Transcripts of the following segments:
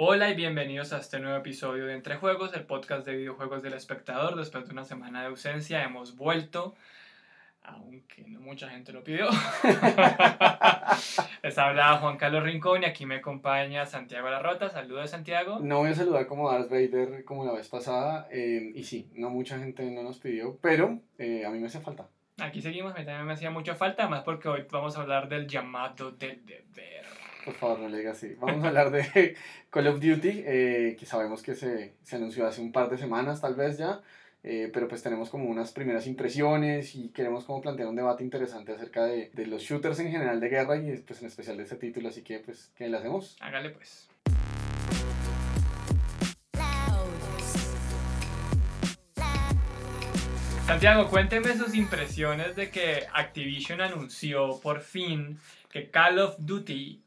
Hola y bienvenidos a este nuevo episodio de Entre Juegos, el podcast de videojuegos del espectador. Después de una semana de ausencia hemos vuelto, aunque no mucha gente lo pidió. Les habla Juan Carlos Rincón y aquí me acompaña Santiago Larrota. Saludos Santiago. No voy a saludar como Darth Vader como la vez pasada eh, y sí, no mucha gente no nos pidió, pero eh, a mí me hace falta. Aquí seguimos, a mí también me hacía mucha falta, además porque hoy vamos a hablar del llamado del deber. Por favor, no le diga así. Vamos a hablar de Call of Duty, eh, que sabemos que se, se, anunció hace un par de semanas tal vez ya, eh, pero pues tenemos como unas primeras impresiones y queremos como plantear un debate interesante acerca de, de los shooters en general de guerra y pues en especial de este título, así que pues, ¿qué le hacemos? Hágale pues. Santiago, cuénteme sus impresiones de que Activision anunció por fin que Call of Duty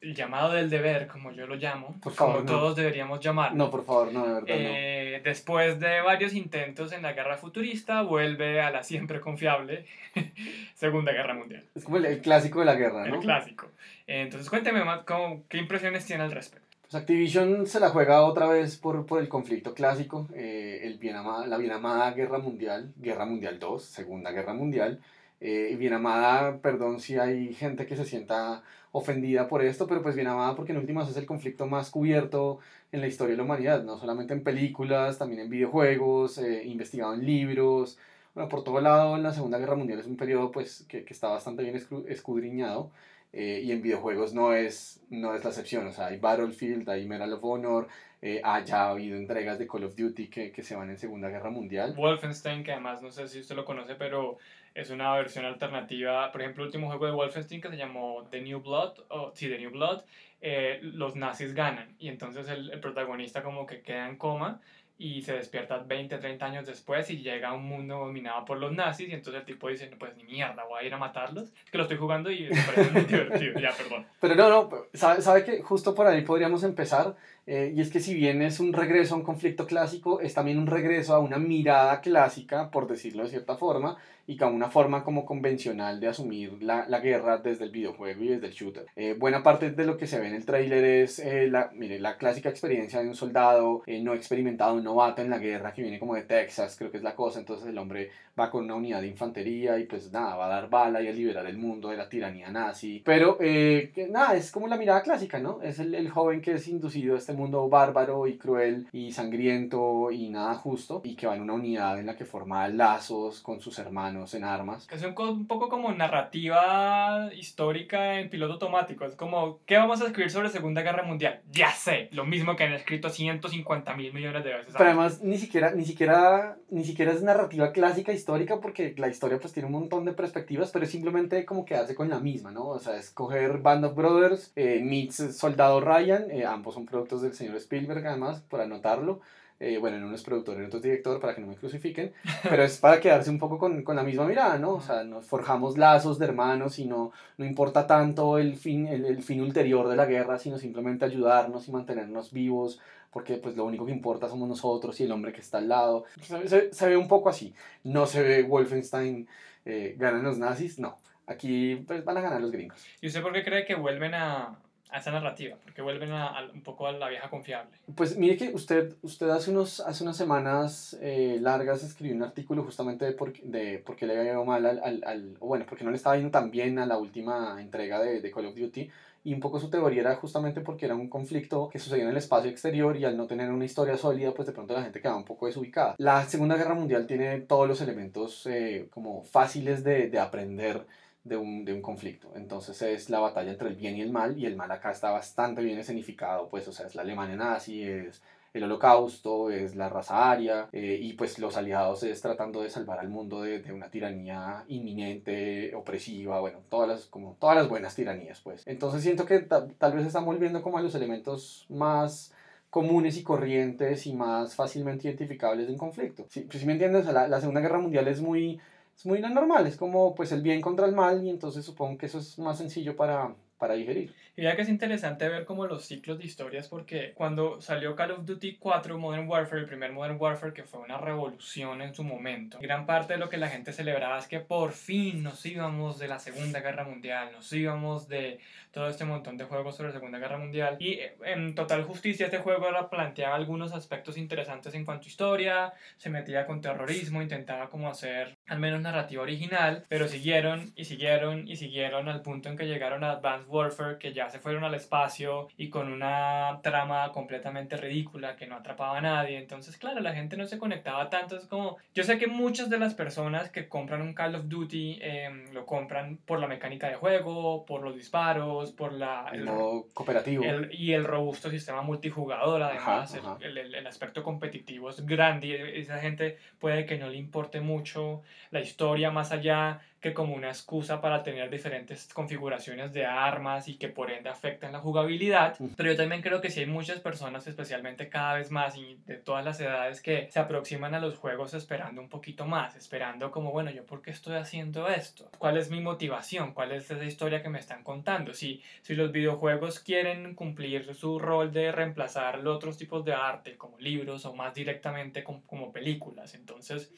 el llamado del deber, como yo lo llamo, por favor, como todos deberíamos llamarlo. No, por favor, no, de verdad. Eh, después de varios intentos en la guerra futurista, vuelve a la siempre confiable Segunda Guerra Mundial. Es como el, el clásico de la guerra, ¿no? El clásico. Entonces, cuénteme más, cómo, ¿qué impresiones tiene al respecto? Activision se la juega otra vez por, por el conflicto clásico, eh, el bien amada, la bien amada Guerra Mundial, Guerra Mundial 2, Segunda Guerra Mundial. Eh, bien amada, perdón si hay gente que se sienta ofendida por esto, pero pues bien amada porque en últimas es el conflicto más cubierto en la historia de la humanidad, no solamente en películas, también en videojuegos, eh, investigado en libros, bueno, por todo lado en la Segunda Guerra Mundial es un periodo pues que, que está bastante bien escudriñado eh, y en videojuegos no es, no es la excepción, o sea, hay Battlefield, hay Medal of Honor, eh, haya habido entregas de Call of Duty que, que se van en Segunda Guerra Mundial. Wolfenstein, que además no sé si usted lo conoce, pero es una versión alternativa. Por ejemplo, el último juego de Wolfenstein que se llamó The New Blood, o sí, The New Blood, eh, los nazis ganan y entonces el, el, protagonista como que queda en coma y se despierta 20, 30 años después y llega a un mundo dominado por los nazis y entonces el tipo dice, no, pues ni mierda, voy a ir a matarlos, que lo estoy jugando y me parece muy divertido, ya, perdón. Pero no, no, sabe, sabe que justo por ahí podríamos empezar eh, y es que si bien es un regreso a un conflicto clásico, es también un regreso a una mirada clásica, por decirlo de cierta forma, y a una forma como convencional de asumir la, la guerra desde el videojuego y desde el shooter. Eh, buena parte de lo que se ve en el tráiler es eh, la, mire, la clásica experiencia de un soldado eh, no experimentado, un novato en la guerra que viene como de Texas, creo que es la cosa, entonces el hombre va con una unidad de infantería y pues nada, va a dar bala y a liberar el mundo de la tiranía nazi. Pero que, nada, es como la mirada clásica, ¿no? Es el, el joven que es inducido a este mundo bárbaro y cruel y sangriento y nada justo y que va en una unidad en la que forma lazos con sus hermanos en armas. Es un, un, poco como narrativa histórica en piloto automático. Es como, ¿qué vamos a escribir sobre Segunda Guerra Mundial? Ya sé, lo mismo que han escrito 150 mil millones de veces. Pero además, ni siquiera, ni, siquiera, ni siquiera es narrativa clásica histórica porque la historia pues tiene un montón de perspectivas, pero es simplemente como quedarse con la misma, ¿no? O sea, escoger Band of Brothers, eh, meets Soldado Ryan, eh, ambos son productos del señor Spielberg además, por anotarlo. Eh, bueno, en uno es productor, en otro es director, para que no me crucifiquen, pero es para quedarse un poco con, con, la misma mirada, ¿no? O sea, nos forjamos lazos de hermanos y no, no importa tanto el fin, el, el fin ulterior de la guerra, sino simplemente ayudarnos y mantenernos vivos, porque pues lo único que importa somos nosotros y el hombre que está al lado. Se, se, se ve un poco así, no se ve Wolfenstein, eh, ganan los nazis, no. Aquí pues, van a ganar los gringos. ¿Y usted por qué cree que vuelven a, a esa narrativa, porque vuelven a, a, un poco a la vieja confiable. Pues mire que usted, usted hace, unos, hace unas semanas eh, largas escribió un artículo justamente de por, de por qué le había ido mal al, al, al, bueno, porque no le estaba yendo tan bien a la última entrega de, de Call of Duty, y un poco su teoría era justamente porque era un conflicto que sucedía en el espacio exterior y al no tener una historia sólida, pues de pronto la gente quedaba un poco desubicada. La Segunda Guerra Mundial tiene todos los elementos eh, como fáciles de, de aprender de un, de un conflicto. Entonces es la batalla entre el bien y el mal, y el mal acá está bastante bien escenificado, pues, o sea, es la Alemania nazi, es el holocausto, es la raza aria, eh, y pues los aliados es tratando de salvar al mundo de, de, una tiranía inminente, opresiva, bueno, todas las, como todas las buenas tiranías, pues. Entonces siento que tal vez están volviendo como a los elementos más comunes y corrientes y más fácilmente identificables de un conflicto. Pues, si me entiendes, la, la Segunda Guerra Mundial es muy es muy normal, es como pues el bien contra el mal y entonces supongo que eso es más sencillo para, para digerir. Y ya que es interesante ver como los ciclos de historias, porque cuando salió Call of Duty 4 Modern Warfare, el primer Modern Warfare, que fue una revolución en su momento, gran parte de lo que la gente celebraba es que por fin nos íbamos de la Segunda Guerra Mundial, nos íbamos de todo este montón de juegos sobre la Segunda Guerra Mundial. Y eh, en total justicia, este juego planteaba algunos aspectos interesantes en cuanto a historia, se metía con terrorismo, intentaba como hacer al menos narrativa original, pero siguieron y siguieron y siguieron al punto en que llegaron a Advanced Warfare, que ya se fueron al espacio y con una trama completamente ridícula que no atrapaba a nadie. Entonces, claro, la gente no se conectaba tanto. Es como, yo sé que muchas de las personas que compran un Call of Duty em, lo compran por la mecánica de juego, por los disparos, por la, el, modo cooperativo. y el robusto sistema multijugador, además, El, el, el, aspecto competitivo es grande y esa gente puede que no le importe mucho la historia más allá que como una excusa para tener diferentes configuraciones de armas y que por ende afectan la jugabilidad. Pero yo también creo que si hay muchas personas, especialmente cada vez más y de todas las edades, que se aproximan a los juegos esperando un poquito más, esperando como, bueno, yo por qué estoy haciendo esto? ¿Cuál es mi motivación? ¿Cuál es esa historia que me están contando? Si, si los videojuegos quieren cumplir su rol de reemplazar los otros tipos de arte, como libros o más directamente como, como películas, entonces,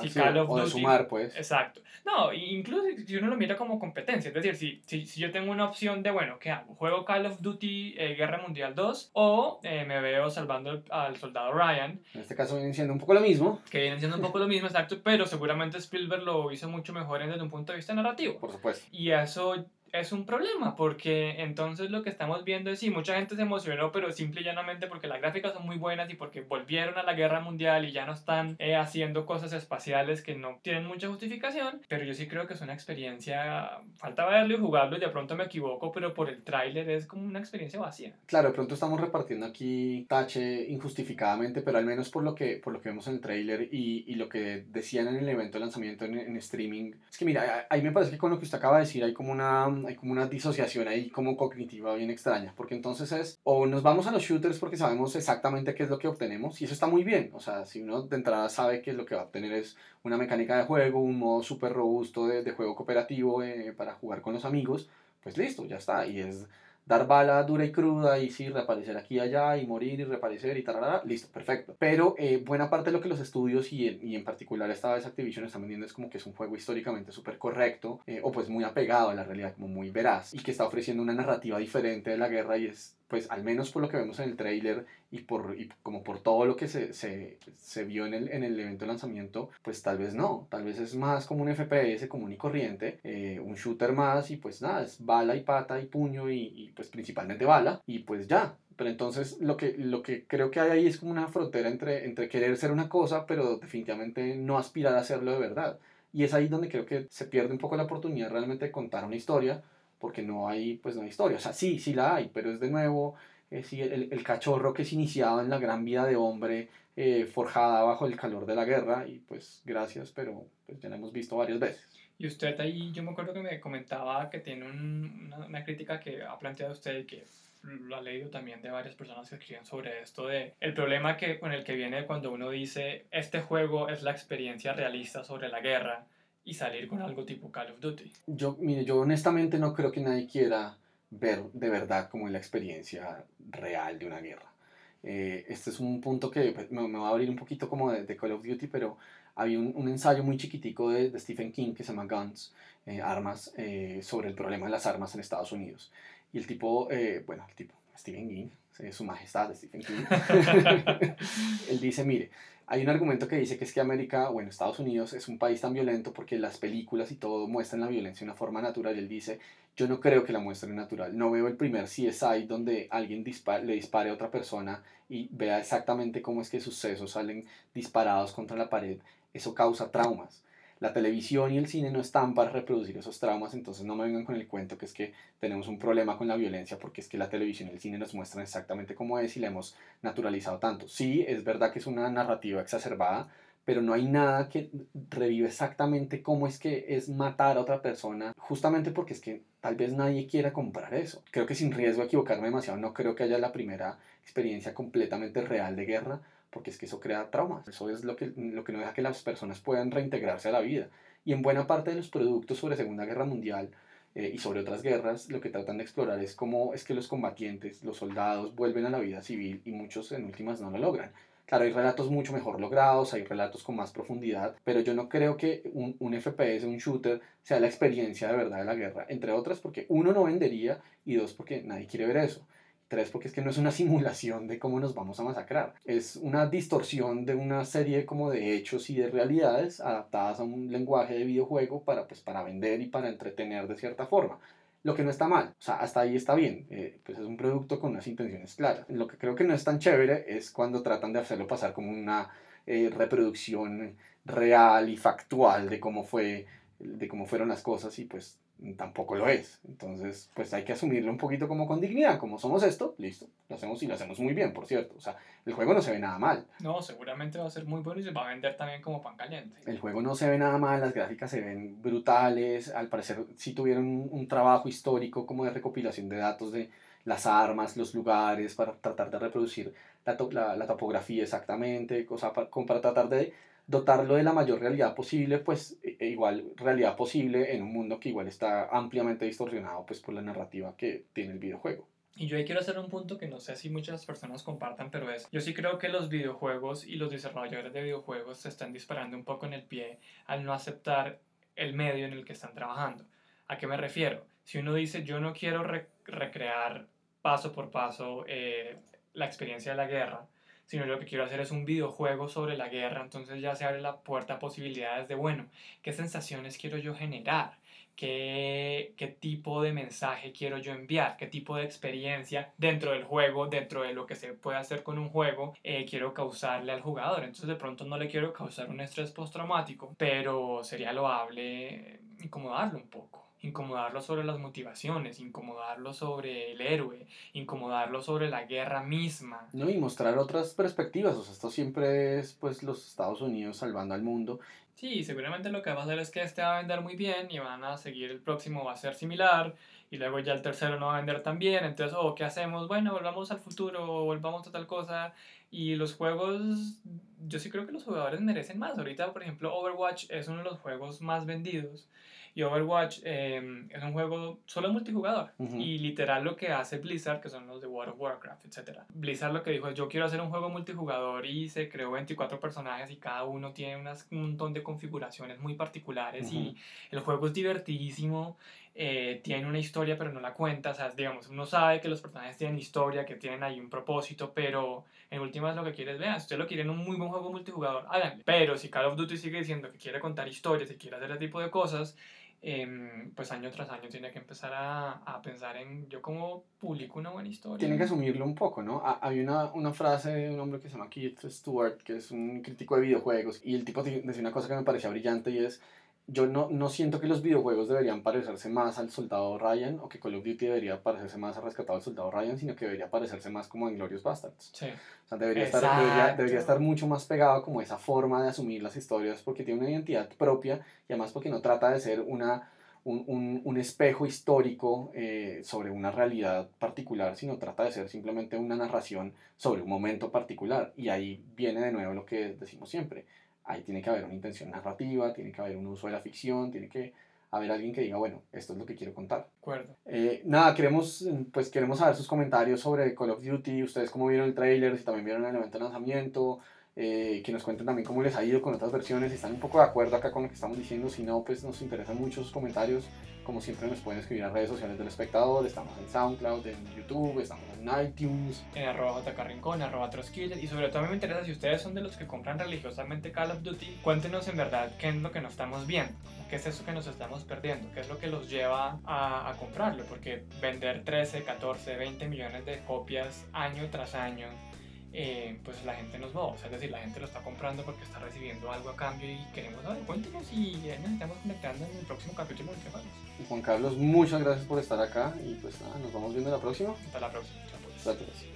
si Call of Duty... sumar, pues. Exacto. No, y incluso si uno lo mira como competencia, es decir, si, si, si, yo tengo una opción de, bueno, ¿qué hago? ¿Juego Call of Duty eh, Guerra Mundial 2 o eh, me veo salvando al soldado Ryan? En este caso viene siendo un poco lo mismo. Que viene siendo un poco lo mismo, exacto, pero seguramente Spielberg lo hizo mucho mejor desde un punto de vista narrativo. Por supuesto. Y eso es un problema porque entonces lo que estamos viendo es sí, mucha gente se emocionó, pero simple y llanamente porque las gráficas son muy buenas y porque volvieron a la guerra mundial y ya no están eh, haciendo cosas espaciales que no tienen mucha justificación, pero yo sí creo que es una experiencia, falta verlo y jugarlo y de pronto me equivoco, pero por el tráiler es como una experiencia vacía. Claro, de pronto estamos repartiendo aquí tache injustificadamente, pero al menos por lo que, por lo que vemos en el tráiler y, y, lo que decían en el evento de lanzamiento en, en streaming, es que mira, ahí me parece que con lo que usted acaba de decir hay como una hay como una disociación ahí como cognitiva bien extraña, porque entonces es, o nos vamos a los shooters porque sabemos exactamente qué es lo que obtenemos, y eso está muy bien, o sea, si uno de entrada sabe que lo que va a obtener es una mecánica de juego, un modo súper robusto de, de, juego cooperativo eh, para jugar con los amigos, pues listo, ya está, y es dar bala dura y cruda y sí, reaparecer aquí y allá y morir y reaparecer y tal, listo, perfecto. Pero eh, buena parte de lo que los estudios y en, y en particular esta vez Activision están vendiendo es como que es un juego históricamente súper correcto eh, o pues muy apegado a la realidad, como muy veraz y que está ofreciendo una narrativa diferente de la guerra y es pues al menos por lo que vemos en el trailer y, por, y como por todo lo que se, se, se, vio en el, en el evento de lanzamiento, pues tal vez no, tal vez es más como un FPS común y corriente, eh, un shooter más y pues nada, es bala y pata y puño y, pues principalmente bala y pues ya. Pero entonces lo que, lo que creo que hay ahí es como una frontera entre, entre querer ser una cosa, pero definitivamente no aspirar a serlo de verdad. Y es ahí donde creo que se pierde un poco la oportunidad realmente de contar una historia porque no hay, pues no hay historia. O sea, sí, sí la hay, pero es de nuevo es el, el, cachorro que se iniciaba en la gran vida de hombre eh, forjada bajo el calor de la guerra y pues gracias, pero pues ya la hemos visto varias veces. Y usted ahí, yo me acuerdo que me comentaba que tiene un, una, una, crítica que ha planteado usted y que lo ha leído también de varias personas que escriben sobre esto de el problema que con el que viene cuando uno dice este juego es la experiencia realista sobre la guerra y salir con algo tipo Call of Duty. Yo, mire, yo honestamente no creo que nadie quiera ver de verdad como la experiencia real de una guerra. Eh, este es un punto que pues, me, me, va a abrir un poquito como de, de Call of Duty, pero había un, un, ensayo muy chiquitico de, de, Stephen King que se llama Guns, eh, Armas, eh, sobre el problema de las armas en Estados Unidos. Y el tipo, eh, bueno, el tipo, Stephen King, su majestad Stephen King, él dice, mire, hay un argumento que dice que es que América, bueno, Estados Unidos es un país tan violento porque las películas y todo muestran la violencia de una forma natural. Y él dice, yo no creo que la muestren natural. No veo el primer CSI donde alguien dispara, le dispare a otra persona y vea exactamente cómo es que sus sesos salen disparados contra la pared. Eso causa traumas la televisión y el cine no están para reproducir esos traumas, entonces no me vengan con el cuento que es que tenemos un problema con la violencia porque es que la televisión y el cine nos muestran exactamente cómo es y la hemos naturalizado tanto. Sí, es verdad que es una narrativa exacerbada, pero no hay nada que revive exactamente cómo es que es matar a otra persona, justamente porque es que tal vez nadie quiera comprar eso. Creo que sin riesgo de equivocarme demasiado, no creo que haya la primera experiencia completamente real de guerra, porque es que eso crea traumas. Eso es lo que, lo que no deja que las personas puedan reintegrarse a la vida. Y en buena parte de los productos sobre Segunda Guerra Mundial, eh, y sobre otras guerras, lo que tratan de explorar es cómo es que los combatientes, los soldados, vuelven a la vida civil y muchos en últimas no lo logran. Claro, hay relatos mucho mejor logrados, hay relatos con más profundidad, pero yo no creo que un, un, FPS, un shooter, sea la experiencia de verdad de la guerra, entre otras porque uno no vendería y dos porque nadie quiere ver eso. Porque es que no es una simulación de cómo nos vamos a masacrar. Es una distorsión de una serie como de hechos y de realidades adaptadas a un lenguaje de videojuego para, pues, para vender y para entretener de cierta forma. Lo que no está mal, o sea, hasta ahí está bien, eh, pues es un producto con unas intenciones claras. Lo que creo que no es tan chévere es cuando tratan de hacerlo pasar como una eh, reproducción real y factual de cómo fue de cómo fueron las cosas y pues tampoco lo es. Entonces, pues hay que asumirlo un poquito como con dignidad, como somos esto, listo, lo hacemos y lo hacemos muy bien, por cierto. O sea, el juego no se ve nada mal. No, seguramente va a ser muy bueno y se va a vender también como pan caliente. El juego no se ve nada mal, las gráficas se ven brutales, al parecer sí tuvieron un, trabajo histórico como de recopilación de datos de las armas, los lugares, para tratar de reproducir la, la, la topografía exactamente, cosa para, para tratar de dotarlo de la mayor realidad posible, pues e, e igual realidad posible en un mundo que igual está ampliamente distorsionado pues por la narrativa que tiene el videojuego. Y yo ahí quiero hacer un punto que no sé si muchas personas compartan, pero es, yo sí creo que los videojuegos y los desarrolladores de videojuegos se están disparando un poco en el pie al no aceptar el medio en el que están trabajando. ¿A qué me refiero? Si uno dice, yo no quiero recrear paso por paso eh, la experiencia de la guerra, sino lo que quiero hacer es un videojuego sobre la guerra, entonces ya se abre la puerta a posibilidades de, bueno, ¿qué sensaciones quiero yo generar? ¿Qué, qué tipo de mensaje quiero yo enviar? ¿Qué tipo de experiencia dentro del juego, dentro de lo que se puede hacer con un juego, eh, quiero causarle al jugador? Entonces de pronto no le quiero causar un estrés postraumático, pero sería loable incomodarlo un poco incomodarlo sobre las motivaciones, incomodarlo sobre el héroe, incomodarlo sobre la guerra misma. No, y mostrar otras perspectivas, o sea, esto siempre es pues los Estados Unidos salvando al mundo. Sí, seguramente lo que va a hacer es que este va a vender muy bien y van a seguir el próximo va a ser similar y luego ya el tercero no va a vender tan bien, entonces, oh, ¿qué hacemos? Bueno, volvamos al futuro, volvamos a tal cosa y los juegos, yo sí creo que los jugadores merecen más. Ahorita, por ejemplo, Overwatch es uno de los juegos más vendidos y Overwatch em, es un juego solo multijugador. Y literal lo que hace Blizzard, que son los de World of Warcraft, etc. Blizzard lo que dijo es, yo quiero hacer un juego multijugador y se creó 24 personajes y cada uno tiene unas, un montón de configuraciones muy particulares y el juego es divertidísimo. Eh, tiene una historia pero no la cuenta, o sea, digamos, uno sabe que los personajes tienen historia, que tienen ahí un propósito, pero en últimas lo que quieres, vean, si usted lo quiere en un muy buen juego multijugador, háganle. Pero si Call of Duty sigue diciendo que quiere contar historias y quiere hacer ese tipo de cosas, Em, pues año tras año tiene que empezar a, a, pensar en yo cómo publico una buena historia. Tiene que asumirlo un poco, ¿no? Hay una, una frase de un hombre que se llama Keith Stewart, que es un crítico de videojuegos, y el tipo decía una cosa que me parecía brillante y es yo no, no siento que los videojuegos deberían parecerse más al soldado Ryan o que Call of Duty debería parecerse más a Rescatado al soldado Ryan, sino que debería parecerse más como a Inglorious Bastards. Sí. O sea, debería estar, debería, debería, estar mucho más pegado como esa forma de asumir las historias porque tiene una identidad propia y además porque no trata de ser una, un, un, un espejo histórico eh, sobre una realidad particular, sino trata de ser simplemente una narración sobre un momento particular. Y ahí viene de nuevo lo que decimos siempre ahí tiene que haber una intención narrativa, tiene que haber un uso de la ficción, tiene que haber alguien que diga, bueno, esto es lo que quiero contar. Acuerdo. Eh, nada, queremos, pues queremos saber sus comentarios sobre Call of Duty, ustedes cómo vieron el trailer, si también vieron el evento de lanzamiento, eh, que nos cuenten también cómo les ha ido con otras versiones, si están un poco de acuerdo acá con lo que estamos diciendo, si no, pues nos interesan mucho sus comentarios, como siempre nos pueden escribir a redes sociales del espectador, estamos en SoundCloud, en YouTube, estamos en iTunes. En arroba JK arroba y sobre todo me interesa si ustedes son de los que compran religiosamente Call of Duty, cuéntenos en verdad qué es lo que no estamos viendo, qué es eso que nos estamos perdiendo, qué es lo que los lleva a, a comprarlo, porque vender 13, 14, 20 millones de copias año tras año eh, pues la gente nos va, o sea, es decir, la gente lo está comprando porque está recibiendo algo a cambio y queremos saber, cuéntenos y nos estamos conectando en el próximo capítulo de Juegos. Juan Carlos, muchas gracias por estar acá y pues nada, nos vamos viendo la próxima. Hasta la próxima. Gracias.